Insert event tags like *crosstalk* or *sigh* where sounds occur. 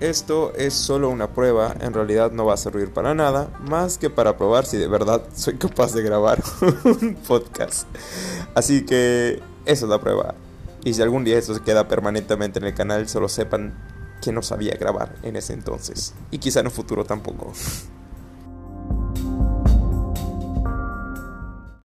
esto es solo una prueba, en realidad no va a servir para nada, más que para probar si de verdad soy capaz de grabar *laughs* un podcast. Así que esa es la prueba. Y si algún día esto se queda permanentemente en el canal, solo sepan que no sabía grabar en ese entonces. Y quizá en un futuro tampoco. *laughs*